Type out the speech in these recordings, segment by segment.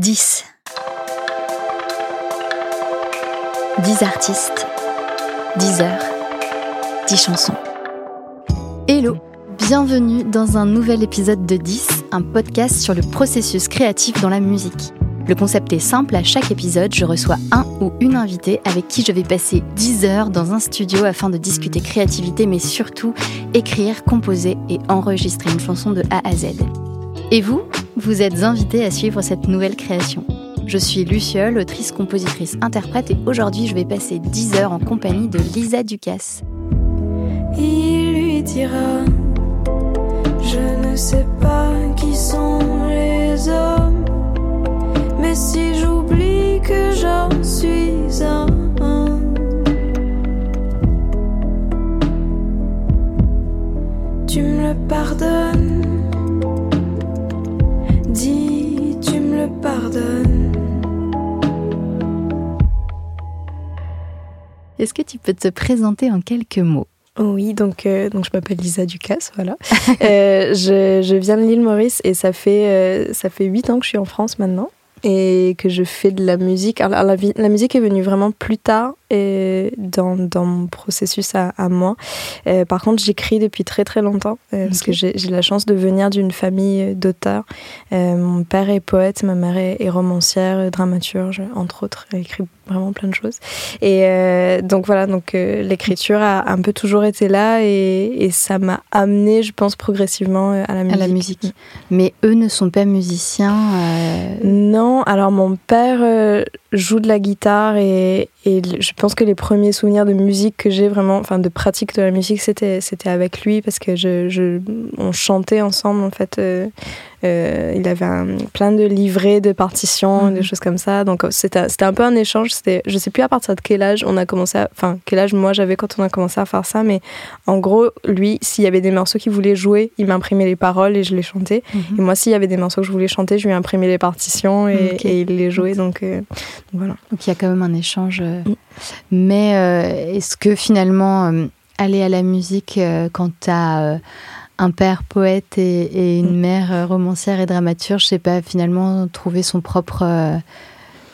10. 10 artistes, 10 heures, 10 chansons. Hello, bienvenue dans un nouvel épisode de 10, un podcast sur le processus créatif dans la musique. Le concept est simple, à chaque épisode, je reçois un ou une invitée avec qui je vais passer 10 heures dans un studio afin de discuter créativité, mais surtout écrire, composer et enregistrer une chanson de A à Z. Et vous, vous êtes invité à suivre cette nouvelle création. Je suis Luciole, autrice, compositrice, interprète et aujourd'hui je vais passer 10 heures en compagnie de Lisa Ducasse. Il lui dira Je ne sais pas qui sont les hommes, mais si j'oublie que j'en suis un, tu me le pardonnes. Dis, tu me le pardonnes. Est-ce que tu peux te présenter en quelques mots? Oui, donc, euh, donc je m'appelle Lisa Ducasse, voilà. Euh, je, je viens de l'île Maurice et ça fait, euh, ça fait 8 ans que je suis en France maintenant et que je fais de la musique. Alors, la, musique est venue vraiment plus tard et dans, dans mon processus à, à moi. Euh, par contre, j'écris depuis très très longtemps euh, parce que j'ai la chance de venir d'une famille d'auteurs. Euh, mon père est poète, ma mère est, est romancière, euh, dramaturge, entre autres. Elle écrit vraiment plein de choses. Et euh, donc voilà, donc euh, l'écriture a un peu toujours été là et, et ça m'a amené, je pense, progressivement euh, à la à musique. la musique Mais eux ne sont pas musiciens. euh, Non, alors mon père euh, joue de la guitare et, je pense que les premiers souvenirs de musique que j'ai vraiment, enfin de pratique de la musique, c'était c'était avec lui parce que je, je on chantait ensemble en fait. euh, euh, il avait un- plein de livrets de partitions, Mhm. des choses comme ça. Donc euh, c'était un peu un échange. C'était, je sais plus à partir de quel âge on a commencé, à- enfin quel âge moi j'avais quand on a commencé à faire ça, mais en gros lui, s'il y avait des morceaux qu'il voulait jouer, il m'imprimait les paroles et je les chantais. mhm. Et moi, s'il y avait des morceaux que je voulais chanter, je lui imprimais les partitions et, il les jouait. Donc, euh, donc voilà. Donc il y a quand même un échange. Mm. Mais euh, est-ce que finalement, aller à la musique quand tu as un père poète et, et une Mm. mère euh, romancière et dramaturge, c'est pas finalement trouver son propre, euh,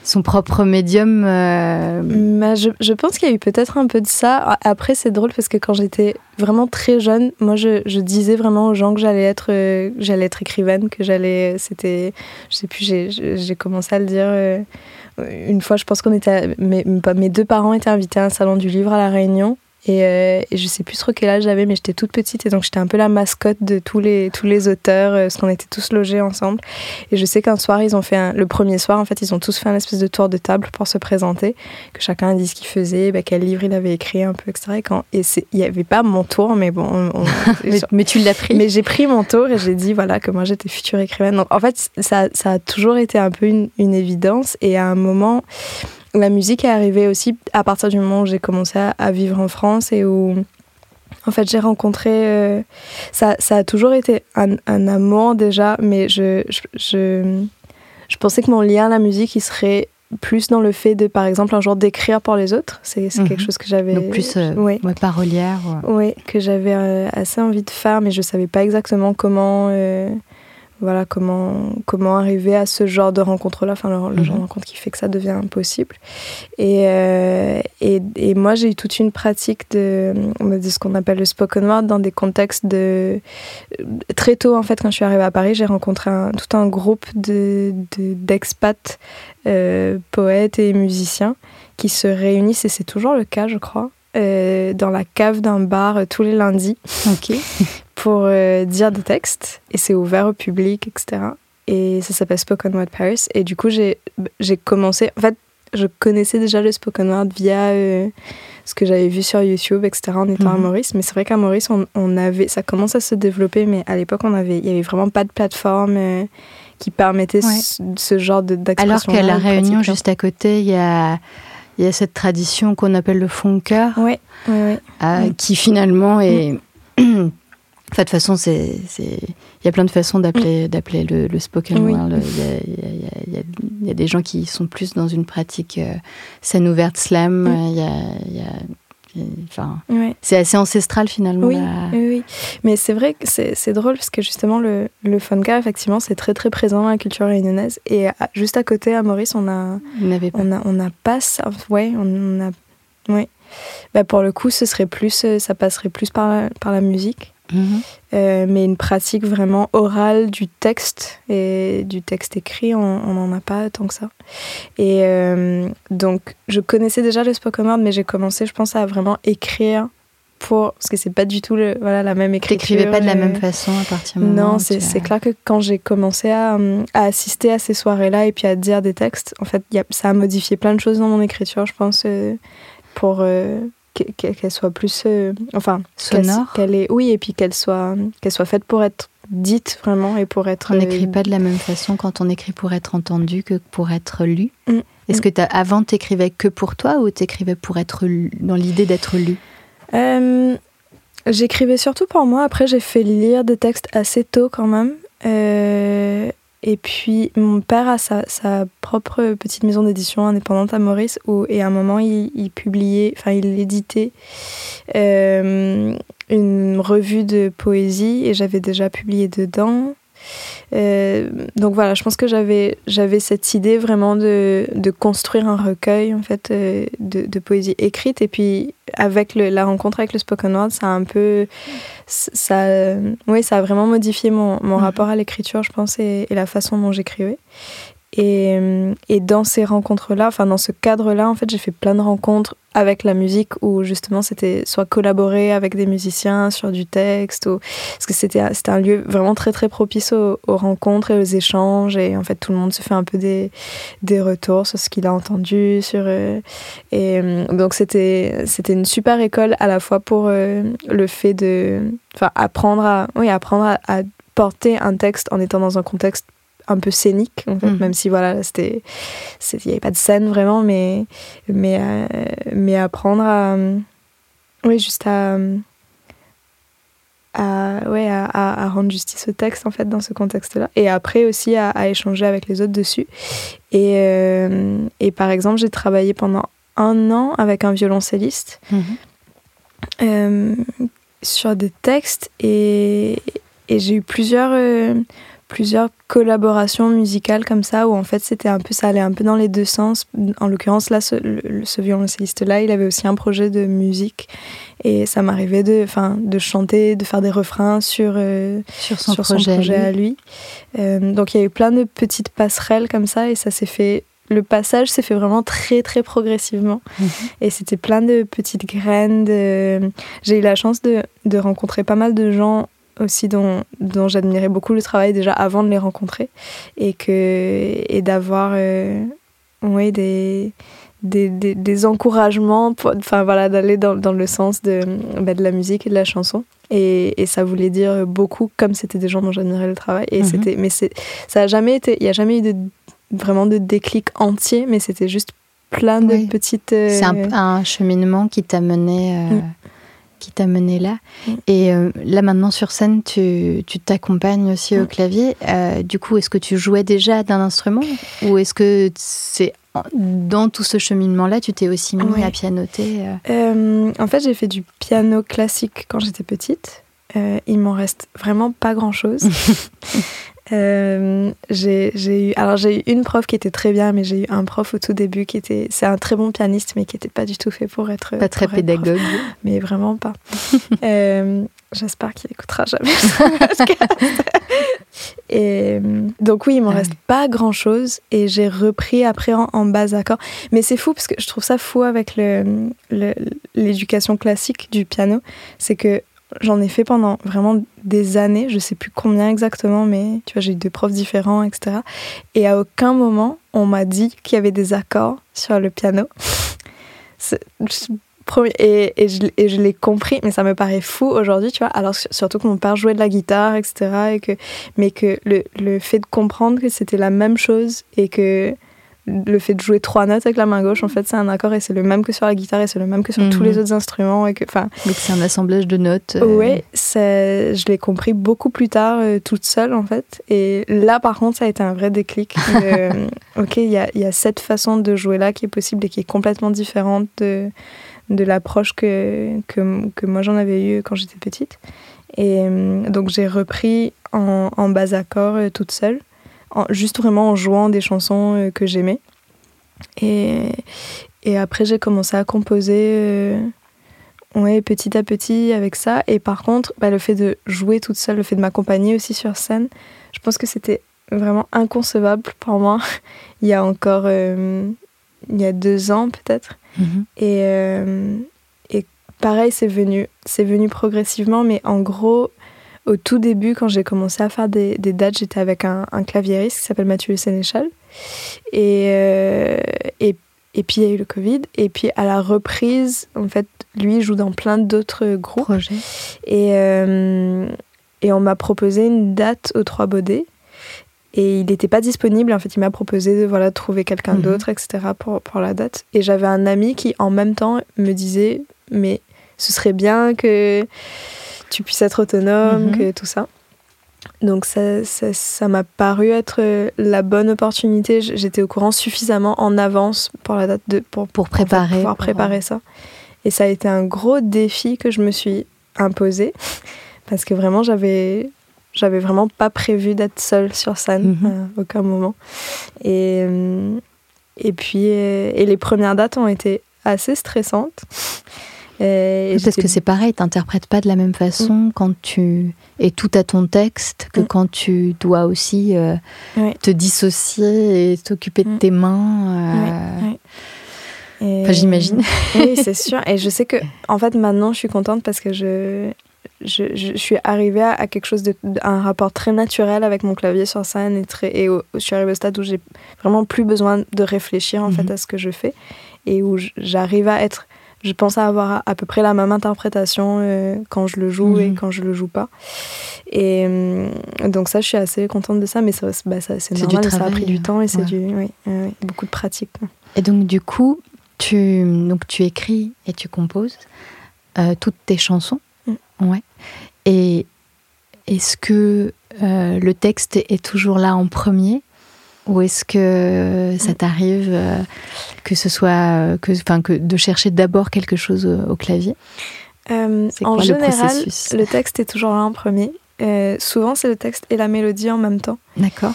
son propre médium euh, Mais je, je pense qu'il y a eu peut-être un peu de ça. Après, c'est drôle parce que quand j'étais vraiment très jeune, moi, je, je disais vraiment aux gens que j'allais être, euh, j'allais être écrivaine, que j'allais. C'était. Je sais plus, j'ai- commencé à le dire. une fois, je pense qu'on était. mes deux parents étaient invités à un salon du livre à La Réunion. Et, euh, et je sais plus trop quel âge j'avais, mais j'étais toute petite et donc j'étais un peu la mascotte de tous les, tous les auteurs, euh, parce qu'on était tous logés ensemble. Et je sais qu'un soir, ils ont fait un- le premier soir, en fait, ils ont tous fait un espèce de tour de table pour se présenter, que chacun dit ce qu'il faisait, bah, quel livre il avait écrit, un peu, etc. Et, quand, et c'est- il n'y avait pas mon tour, mais bon. on- on- mais, mais tu l'as pris. mais j'ai pris mon tour et j'ai dit voilà que moi j'étais future écrivaine. Donc en fait, ça, ça a toujours été un peu une, une évidence. Et à un moment, la musique est arrivée aussi à partir du moment où j'ai commencé à, vivre en France et où en fait j'ai rencontré. euh, ça, ça a toujours été un, un amour déjà, mais je, je, je, je pensais que mon lien à la musique il serait plus dans le fait de par exemple un jour d'écrire pour les autres. C'est c'est Mhm. quelque chose que j'avais. Donc plus euh, Ouais. ouais, parolière. ouais. Oui, que j'avais euh, assez envie de faire, mais je savais pas exactement comment, voilà, comment, comment arriver à ce genre de rencontre-là, enfin le, le Mhm. genre de rencontre qui fait que ça devient impossible. Et, euh, et, et moi, j'ai eu toute une pratique de, de ce qu'on appelle le spoken word dans des contextes de très tôt en fait quand je suis arrivée à Paris, j'ai rencontré un- tout un groupe de de- d'expats euh, poètes et musiciens qui se réunissent et c'est toujours le cas, je crois. euh, dans la cave d'un bar tous les lundis. pour euh, dire des textes et c'est ouvert au public, etc. Et ça s'appelle Spoken Word Paris. Et du coup, j'ai commencé. En fait, je connaissais déjà le spoken word via euh, ce que j'avais vu sur YouTube, etc. en étant à Mhm. Maurice. Mais c'est vrai qu'à Maurice, on, on avait, ça commence à se développer, mais à l'époque, on avait, il y avait vraiment pas de plateforme euh, qui permettait Ouais. ce, ce genre de- Alors d'expression. qu'à La de Réunion, juste à côté, il y a, il y a cette tradition qu'on appelle le funker. Ouais, ouais, ouais. euh, Mm. qui finalement est. Enfin, de toute façon, c'est, il y a plein de façons d'appeler, d'appeler le, le spoken Oui. word. Il y a, y y y des gens qui sont plus dans une pratique euh, scène ouverte slam. Mm. Euh, Il y a- Enfin, c'est assez ancestral finalement. Oui, oui, mais c'est vrai que c'est drôle parce que justement le, le funka, effectivement, c'est très très présent dans la culture réunionnaise. Et juste à côté, à Maurice, on a, on a, on a pas ça. Ouais, on, a, ouais. Bah, pour le coup, ce serait plus, ça passerait plus par par la musique. Euh, mais une pratique vraiment orale du texte et du texte écrit, on n'en a pas tant que ça. Et euh, donc, je connaissais déjà le spoken word, mais j'ai commencé, je pense, à vraiment écrire pour parce que c'est pas du tout le, voilà la même écriture. T'écrivais pas de la même façon à partir du moment Non, c'est clair que quand j'ai commencé à, à, assister à ces soirées-là et puis à dire des textes, en fait, y a, ça a modifié plein de choses dans mon écriture, je pense, euh, pour qu'elle soit plus euh, enfin sonore. qu'elle est oui et puis qu'elle soit qu'elle soit faite pour être dite vraiment et pour être on n'écrit euh, pas de la même façon quand on écrit pour être entendu que pour être lu. Mm. est-ce que as, avant t'écrivais que pour toi ou t'écrivais pour être dans l'idée d'être lu? Euh, j'écrivais surtout pour moi. Après j'ai fait lire des textes assez tôt quand même et puis, mon père a sa, propre petite maison d'édition indépendante à Maurice, où, et à un moment, il, publiait, enfin, il éditait euh, une revue de poésie, et j'avais déjà publié dedans. Euh, donc voilà, je pense que j'avais j'avais cette idée vraiment de, de, construire un recueil en fait euh, de, de, poésie écrite et puis avec le, la rencontre avec le spoken word, ça a un peu ça oui ça a vraiment modifié mon, mon mhm. rapport à l'écriture, je pense, et, et la façon dont j'écrivais. Et, et, dans ces rencontres-là, enfin dans ce cadre-là, en fait, j'ai fait plein de rencontres avec la musique où justement c'était soit collaborer avec des musiciens sur du texte ou parce que c'était un lieu vraiment très très propice aux, rencontres et aux échanges et en fait tout le monde se fait un peu des des retours sur ce qu'il a entendu sur euh, et euh, donc c'était une super école à la fois pour euh, le fait de apprendre à oui apprendre à porter un texte en étant dans un contexte un peu scénique en fait, mhm. même si voilà c'était il n'y avait pas de scène vraiment mais mais euh, mais apprendre à oui juste à à, ouais, à, à, rendre justice au texte en fait dans ce contexte-là et après aussi à, à, échanger avec les autres dessus et, euh, et par exemple j'ai travaillé pendant un an avec un violoncelliste mhm. euh, sur des textes et, et j'ai eu plusieurs plusieurs collaborations musicales comme ça où en fait c'était un peu ça allait un peu dans les deux sens. En l'occurrence là ce, ce violoncelliste là il avait aussi un projet de musique. Et ça m'arrivait de enfin de chanter de faire des refrains sur euh, sur, son, projet à lui, euh, donc il y a eu plein de petites passerelles comme ça et ça s'est fait le passage s'est fait vraiment très très progressivement. Mhm. et c'était plein de petites graines j'ai eu la chance de, de rencontrer pas mal de gens aussi dont, dont j'admirais beaucoup le travail déjà avant de les rencontrer et, que, et d'avoir euh, des, des, des, encouragements, enfin voilà, d'aller dans, dans, le sens de, bah, de la musique et de la chanson. Et, et ça voulait dire beaucoup comme c'était des gens dont j'admirais le travail. Et mhm. c'était, mais c'est, ça a jamais été, il n'y a jamais eu de, vraiment de déclic entier, mais c'était juste plein de petites. C'est un, euh, un, cheminement qui t'a mené. Euh, mm qui t'a mené là. Mm. Et euh, là maintenant sur scène, tu t'accompagnes aussi au mm. clavier. Euh, du coup, est-ce que tu jouais déjà d'un instrument ou est-ce que c'est dans tout ce cheminement-là, tu t'es aussi mis à pianoter euh? En fait, j'ai fait du piano classique quand j'étais petite. il m'en reste vraiment pas grand-chose. Euh, j'ai eu alors j'ai eu une prof qui était très bien mais j'ai eu un prof au tout début qui était c'est un très bon pianiste mais qui n'était pas du tout fait pour être pas très pédagogue. Mais vraiment pas. Euh, j'espère qu'il écoutera jamais et donc oui il m'en ah reste pas grand chose et j'ai repris après en, en bas accord. Mais c'est fou parce que je trouve ça fou avec le l'éducation classique du piano. C'est que J'en ai fait pendant vraiment des années, je sais plus combien exactement, mais tu vois, j'ai eu deux profs différents, etc. Et à aucun moment, on m'a dit qu'il y avait des accords sur le piano. Et, et, je, je l'ai compris, mais ça me paraît fou aujourd'hui, tu vois. Alors, surtout que mon père jouait de la guitare, etc. Et que, mais que le, le fait de comprendre que c'était la même chose et que le fait de jouer trois notes avec la main gauche, en fait, c'est un accord et c'est le même que sur la guitare et c'est le même que sur tous les mhm. autres instruments. Et que, Mais c'est un assemblage de notes. Euh... Oui, je l'ai compris beaucoup plus tard, euh, toute seule, en fait. Et là, par contre, ça a été un vrai déclic. ok, il y a, y a, cette façon de jouer là qui est possible et qui est complètement différente de, de l'approche que, que, que, moi j'en avais eu quand j'étais petite. Et euh, donc j'ai repris en, en, bas accord euh, toute seule, en, juste vraiment en jouant des chansons euh, que j'aimais. Et, et après j'ai commencé à composer ouais, petit à petit avec ça. Et par contre, bah, le fait de jouer toute seule, le fait de m'accompagner aussi sur scène, je pense que c'était vraiment inconcevable pour moi il y a encore il y a deux ans peut-être. Mhm. Et, euh, et pareil, c'est venu, c'est venu progressivement, mais en gros, au tout début, quand j'ai commencé à faire des, des dates, j'étais avec un, un claviériste qui s'appelle Mathieu Sénéchal. Et, euh, et, et, puis il y a eu le Covid. Et puis à la reprise, en fait, lui joue dans plein d'autres groupes. Et, euh, et on m'a proposé une date aux Trois Baudets. Et il n'était pas disponible. En fait, il m'a proposé de voilà, trouver quelqu'un mhm. d'autre, etc. Pour, pour la date. Et j'avais un ami qui, en même temps, me disait Mais ce serait bien que tu puisses être autonome, mhm. que tout ça. Donc, ça, ça, m'a paru être la bonne opportunité. J'étais au courant suffisamment en avance pour la date de, pour, pour préparer, pour pouvoir préparer ça. Et ça a été un gros défi que je me suis imposé parce que vraiment, j'avais j'avais vraiment pas prévu d'être seule sur scène, à mhm. euh, aucun moment. Et, euh, et puis, euh, et les premières dates ont été assez stressantes. Parce que c'est pareil, tu n'interprètes pas de la même façon mm. quand tu es tout à ton texte que mm. quand tu dois aussi te dissocier et t'occuper de mm. tes mains. Enfin, J'imagine. Oui, c'est sûr. Et je sais que, en fait, maintenant, je suis contente parce que je, je, je, suis arrivée à, quelque chose de, un rapport très naturel avec mon clavier sur scène et très et je suis arrivée au stade où j'ai vraiment plus besoin de réfléchir en fait mhm. à ce que je fais et où j'arrive à être je pense avoir à, peu près la même interprétation euh, quand je le joue et mhm. quand je le joue pas. Et euh, donc ça je suis assez contente de ça mais ça, bah, ça c'est normal ça a pris du temps et c'est du oui, beaucoup de pratique. Et donc du coup tu donc tu écris et tu composes euh, toutes tes chansons. Ouais. Et est-ce que le texte est toujours là en premier ou est-ce que ça t'arrive euh, que ce soit que, enfin, que de chercher d'abord quelque chose au, clavier? Euh, En général, le, texte est toujours là en premier. souvent, c'est le texte et la mélodie en même temps. D'accord.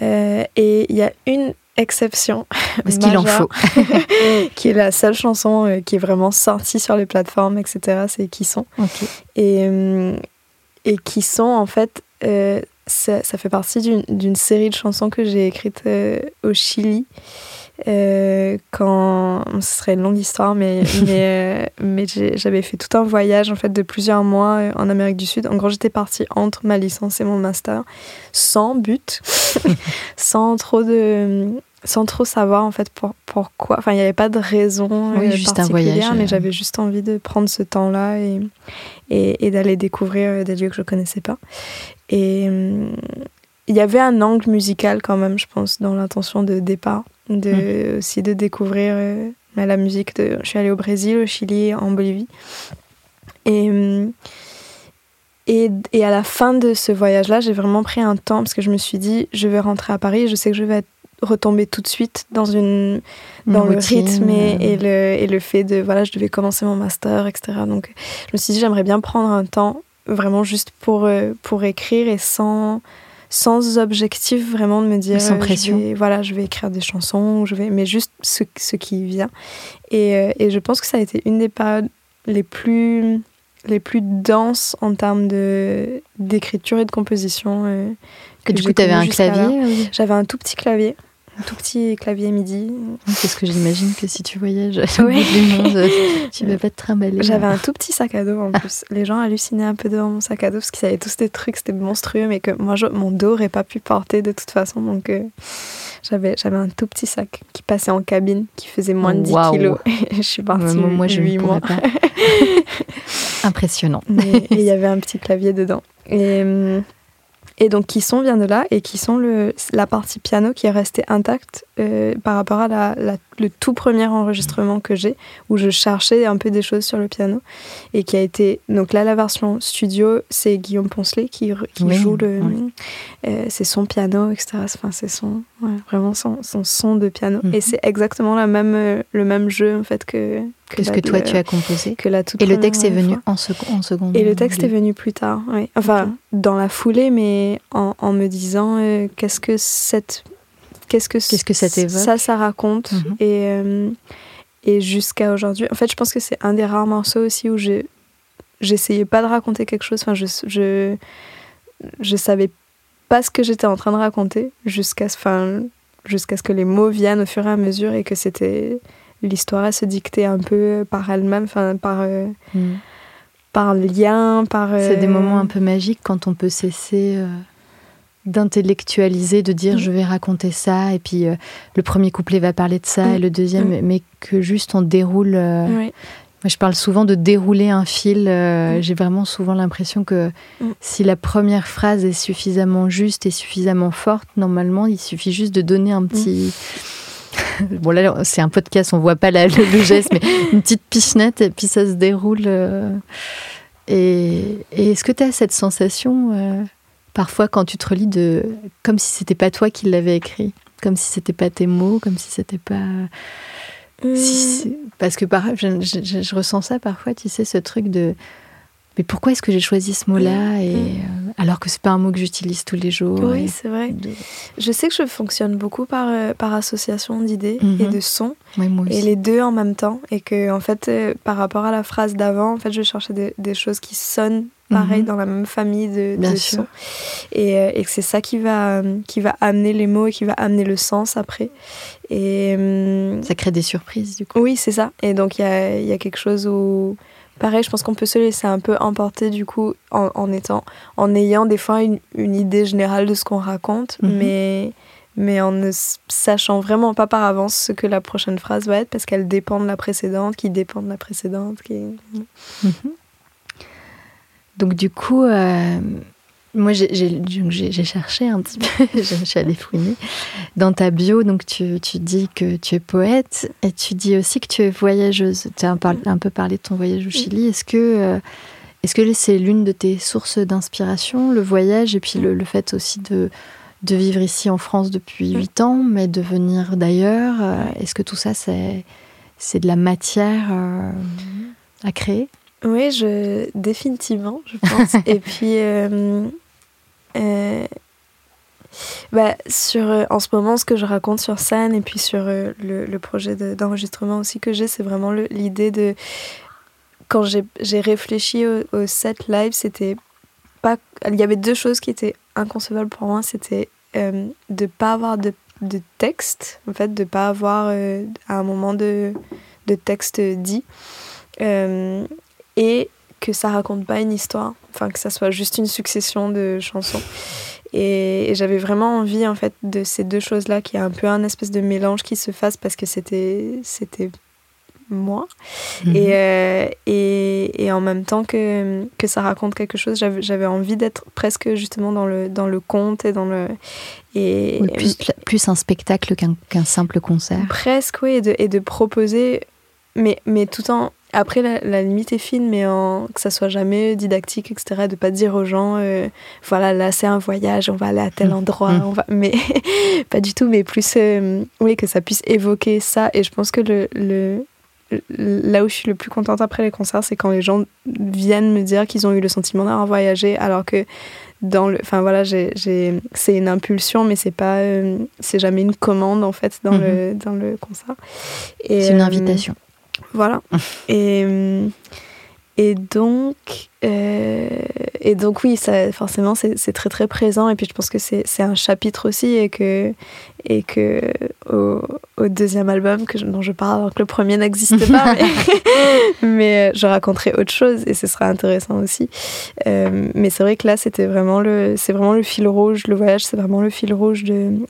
et il y a une exception. Parce qu'il en faut. qui est la seule chanson euh, qui est vraiment sortie sur les plateformes, etc. C'est Qui sont. Et, euh, et Qui sont, en fait, euh, ça, ça, fait partie d'une série de chansons que j'ai écrites au Chili. Euh, quand ce serait une longue histoire, mais, mais, mais j'avais fait tout un voyage en fait de plusieurs mois en Amérique du Sud. En gros, j'étais partie entre ma licence et mon master sans but, sans trop de sans trop savoir en fait pour, pourquoi. Enfin, il n'y avait pas de raison oui, juste un voyage, mais j'avais juste envie de prendre ce temps-là et, et, et d'aller découvrir des lieux que je connaissais pas. Et il y avait un angle musical quand même, je pense, dans l'intention de départ de, aussi de découvrir euh, la musique. De, je suis allée au Brésil, au Chili, en Bolivie. Et, euh, et, et à la fin de ce voyage-là, j'ai vraiment pris un temps parce que je me suis dit, je vais rentrer à Paris, je sais que je vais retomber tout de suite dans une dans le rythme et, et, le, et le fait de voilà je devais commencer mon master etc donc je me suis dit j'aimerais bien prendre un temps vraiment juste pour euh, pour écrire et sans sans objectif vraiment de me dire sans euh, pression. je vais, voilà je vais écrire des chansons je vais mais juste ce, ce qui vient. Et, euh, et, je pense que ça a été une des périodes les plus les plus denses en termes de d'écriture et de composition que, du coup tu avais un clavier j'avais un tout petit clavier un tout petit clavier MIDI. Parce que j'imagine que si tu voyages du monde, tu vas pas te trimballer. J'avais un tout petit sac à dos en plus. Les gens hallucinaient un peu devant mon sac à dos parce qu'ils avaient tous des trucs, c'était monstrueux, mais que moi, je, mon dos n'aurait pas pu porter de toute façon. Donc, euh, j'avais, j'avais un tout petit sac qui passait en cabine, qui faisait moins de 10 kilos. je suis partie. moi, moi je 8 mois. Pas. Impressionnant. Et il y avait un petit clavier dedans. Et. Et donc qui sont vient de là et qui sont le, la partie piano qui est restée intacte euh, par rapport à la, le tout premier enregistrement que j'ai, où je cherchais un peu des choses sur le piano, et qui a été... Donc là, la version studio, c'est Guillaume Poncelet qui, qui joue le... Euh, c'est son piano, etc. Enfin, c'est son... vraiment son, son, son de piano. Et mhm. c'est exactement la même, euh, le même jeu, en fait, que... Que, ce que toi, tu as composé. Que la et le texte est venu en, en, seconde. Et le texte est venu plus tard, oui. Enfin, dans la foulée, mais en, en me disant euh, qu'est-ce que cette qu'est-ce que, qu'est-ce que ça Ça, ça raconte. Mhm. Et, euh, et jusqu'à aujourd'hui. En fait, je pense que c'est un des rares morceaux aussi où j'ai, j'essayais pas de raconter quelque chose. Enfin, je, je, je savais pas ce que j'étais en train de raconter jusqu'à enfin, jusqu'à ce que les mots viennent au fur et à mesure et que c'était l'histoire à se dicter un peu par elle-même, enfin, par. Euh, mhm. par lien, par... C'est des moments un peu magiques quand on peut cesser d'intellectualiser, de dire mm. je vais raconter ça, et puis euh, le premier couplet va parler de ça, mm. et le deuxième, mm. mais que juste on déroule. Euh, moi, je parle souvent de dérouler un fil. Euh, j'ai vraiment souvent l'impression que si la première phrase est suffisamment juste et suffisamment forte, normalement, il suffit juste de donner un petit. bon, là, c'est un podcast, on voit pas la, le, geste, mais une petite pichenette, et puis ça se déroule. Et, et est-ce que tu as cette sensation parfois quand tu te relis de comme si c'était pas toi qui l'avais écrit, comme si c'était pas tes mots, comme si c'était pas si hmm. parce que par... je, je, ressens ça parfois, tu sais, ce truc de mais pourquoi est-ce que j'ai choisi ce mot-là et euh, alors que c'est pas un mot que j'utilise tous les jours Oui, c'est vrai. Je sais que je fonctionne beaucoup par, euh, par association d'idées et de sons et les deux en même temps et que en fait euh, par rapport à la phrase d'avant, en fait, je cherchais des, des choses qui sonnent pareil mhm. dans la même famille de, de sons et, et que c'est ça qui va qui va amener les mots et qui va amener le sens après et ça crée des surprises du coup. Oui, c'est ça. Et donc il y a, y a quelque chose où pareil, je pense qu'on peut se laisser un peu emporter du coup en, étant, en ayant des fois une, idée générale de ce qu'on raconte, mhm. mais, mais en ne sachant vraiment pas par avance ce que la prochaine phrase va être parce qu'elle dépend de la précédente, qui dépend de la précédente. Qui... Mhm. Donc du coup, euh, moi, j'ai cherché un petit peu, je suis allée fouiner. Dans ta bio, donc tu, tu, dis que tu es poète et tu dis aussi que tu es voyageuse. Tu as un, peu parlé de ton voyage au Chili. Est-ce que euh, est-ce que c'est l'une de tes sources d'inspiration, le voyage, et puis le, fait aussi de, de vivre ici en France depuis huit ans, mais de venir d'ailleurs euh, Est-ce que tout ça, c'est c'est de la matière euh, à créer? Oui, je, définitivement, je pense. et puis, euh, bah, sur, euh, en ce moment, ce que je raconte sur scène et puis sur euh, le, le, projet d'enregistrement aussi que j'ai, c'est vraiment l'idée de. Quand j'ai réfléchi au, set live, c'était pas. Il y avait deux choses qui étaient inconcevables pour moi. C'était de ne pas avoir de, de, texte, en fait, de ne pas avoir à un moment de, de texte dit. Et que ça raconte pas une histoire, enfin que ça soit juste une succession de chansons. Et, j'avais vraiment envie en fait de ces deux choses-là, qu'il y ait un peu un espèce de mélange qui se fasse parce que c'était c'était moi mhm. et, euh, et, et, en même temps que, que ça raconte quelque chose j'avais envie d'être presque justement dans le, dans le conte et dans le et, plus, plus un spectacle qu'un simple concert presque oui et de, et de proposer mais, mais tout en après, la, limite est fine, mais en, que ça soit jamais didactique, etc. De pas dire aux gens, euh, voilà, là c'est un voyage, on va aller à tel endroit, on va... mais pas du tout, mais plus, euh, oui, que ça puisse évoquer ça. Et je pense que le, le, là où je suis le plus contente après les concerts, c'est quand les gens viennent me dire qu'ils ont eu le sentiment d'avoir voyagé, alors que dans le, enfin voilà, j'ai, c'est une impulsion, mais c'est pas, euh, c'est jamais une commande en fait dans mmh. le dans le concert. c'est une invitation. Voilà. et, et donc, euh, et donc oui, ça, forcément, c'est très très présent. Et puis je pense que c'est un chapitre aussi et que, et que au, deuxième album que dont je parle, alors que le premier n'existe pas, mais, euh, je raconterai autre chose et ce sera intéressant aussi. Euh, mais c'est vrai que là, c'était vraiment le, c'est vraiment le fil rouge. Le voyage, c'est vraiment le fil rouge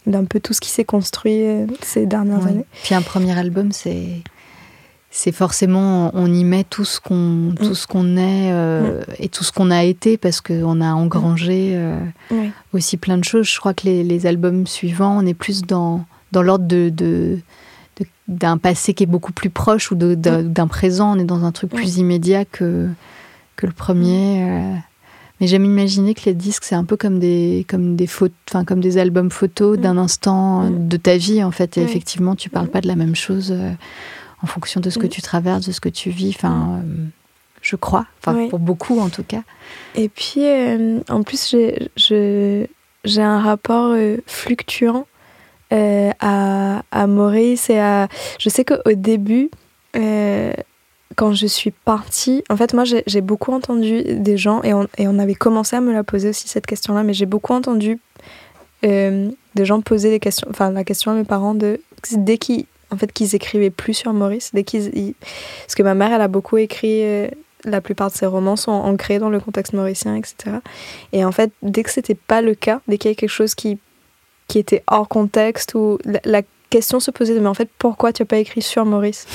d'un peu tout ce qui s'est construit ces dernières années. Puis un premier album, c'est c'est forcément on y met tout ce qu'on mm. tout ce qu'on est euh, mm. et tout ce qu'on a été parce qu'on a engrangé euh, aussi plein de choses. Je crois que les, albums suivants, on est plus dans dans l'ordre de, d'un passé qui est beaucoup plus proche ou d'un présent. On est dans un truc plus immédiat que, que le premier. Euh. Mais j'aime imaginer que les disques, c'est un peu comme des, comme des, enfin, comme des albums photos d'un instant de ta vie, en fait. Et effectivement, tu parles pas de la même chose en fonction de ce que tu traverses, de ce que tu vis. Enfin, euh, je crois. Enfin, pour beaucoup, en tout cas. Et puis, en plus, j'ai un rapport fluctuant euh, à, à, Maurice et à... Je sais qu'au début, euh, quand je suis partie, en fait, moi, j'ai beaucoup entendu des gens, et on, et on, avait commencé à me la poser aussi, cette question-là, mais j'ai beaucoup entendu euh, des gens poser des questions, enfin, la question à mes parents de... Dès qu'ils en fait, qu'ils écrivaient plus sur Maurice, dès qu'ils... Parce que ma mère, elle a beaucoup écrit la plupart de ses romans sont ancrés dans le contexte mauricien, etc. Et en fait, dès que c'était pas le cas, dès qu'il y avait quelque chose qui qui était hors contexte ou la, question se posait de mais en fait pourquoi tu n'as pas écrit sur Maurice?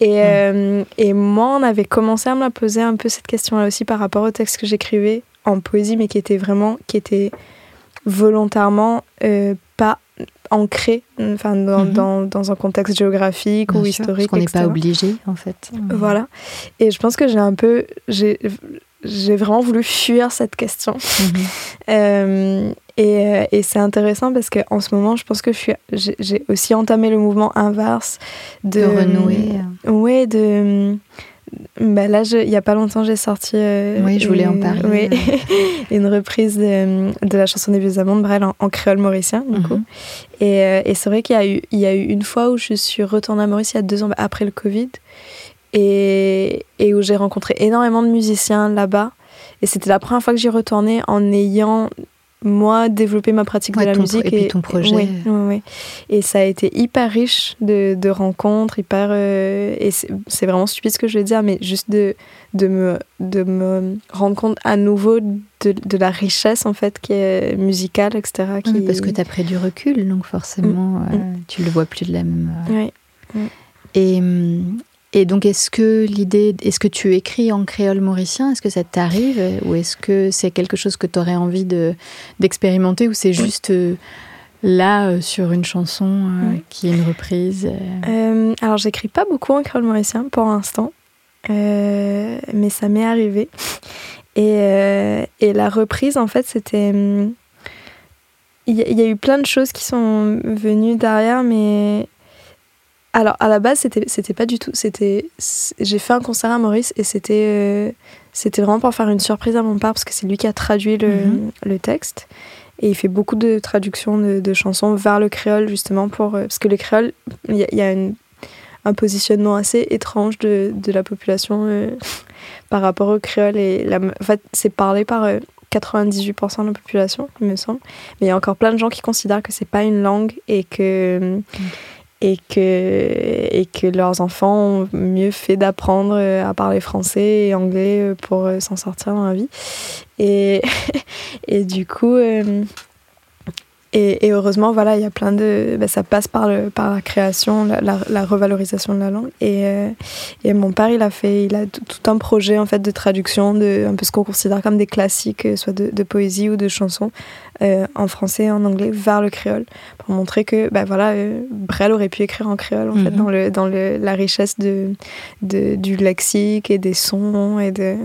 Et, mm. euh, et moi on avait commencé à me la poser un peu cette question là aussi par rapport au texte que j'écrivais en poésie mais qui était vraiment qui était volontairement euh, ancré enfin dans, mm-hmm. dans, dans, un contexte géographique ou historique parce qu'on n'est pas obligé en fait voilà et je pense que j'ai un peu j'ai j'ai vraiment voulu fuir cette question. Mhm. Euh, et, euh, et c'est intéressant parce qu'en ce moment, je pense que j'ai aussi entamé le mouvement inverse de, de renouer. Oui, de. Bah là, il n'y a pas longtemps, j'ai sorti. Euh, oui, je voulais en parler. une reprise de, de, la chanson des Vieux Amants de Brel en, créole mauricien, du coup. Mhm. Et, et c'est vrai qu'il y, y, a eu une fois où je suis retournée à Maurice il y a deux ans, après le Covid et, et où j'ai rencontré énormément de musiciens là-bas. Et c'était la première fois que j'y retournais en ayant moi développé ma pratique de la musique et, ton projet. et ça a été hyper riche de, de rencontres hyper euh, et c'est vraiment stupide ce que je vais dire mais juste de, de, me, de me rendre compte à nouveau de, de la richesse en fait qui est musicale etc qui... parce que tu as pris du recul donc forcément mm, euh, mm. tu le vois plus de la même euh, et hum, et donc, est-ce que l'idée, est-ce que tu écris en créole mauricien? Est-ce que ça t'arrive? Ou est-ce que c'est quelque chose que tu aurais envie de, d'expérimenter? Ou c'est juste euh, là, euh, sur une chanson euh, qui est une reprise Alors, j'écris pas beaucoup en créole mauricien pour l'instant. mais ça m'est arrivé. Et, et, la reprise, en fait, c'était. Hum, il y, a eu plein de choses qui sont venues derrière, mais alors, à la base, c'était, c'était pas du tout. C'était, j'ai fait un concert à Maurice et c'était, euh, c'était vraiment pour faire une surprise à mon père parce que c'est lui qui a traduit le, mhm. le texte. Et il fait beaucoup de traductions de, chansons vers le créole, justement, pour, euh, parce que le créole, il y, a, une, un positionnement assez étrange de, de la population euh, par rapport au créole. Et la, en fait, c'est parlé par 98% de la population, il me semble. Mais il y a encore plein de gens qui considèrent que c'est pas une langue et que et que, et que leurs enfants ont mieux fait d'apprendre à parler français et anglais pour s'en sortir dans la vie. Et, et du coup, euh, et, heureusement, voilà, il y a plein de. Bah, ça passe par, le, par la création, la, la, revalorisation de la langue. Et, euh, et, mon père, il a fait il a tout un projet en fait, de traduction de un peu ce qu'on considère comme des classiques, euh, soit de, de poésie ou de chansons, euh, en français et en anglais, vers le créole. Pour montrer que bah, voilà, Brel aurait pu écrire en créole, en fait, mhm. dans, le, dans le, la richesse de, de, du lexique et des sons. Et, de,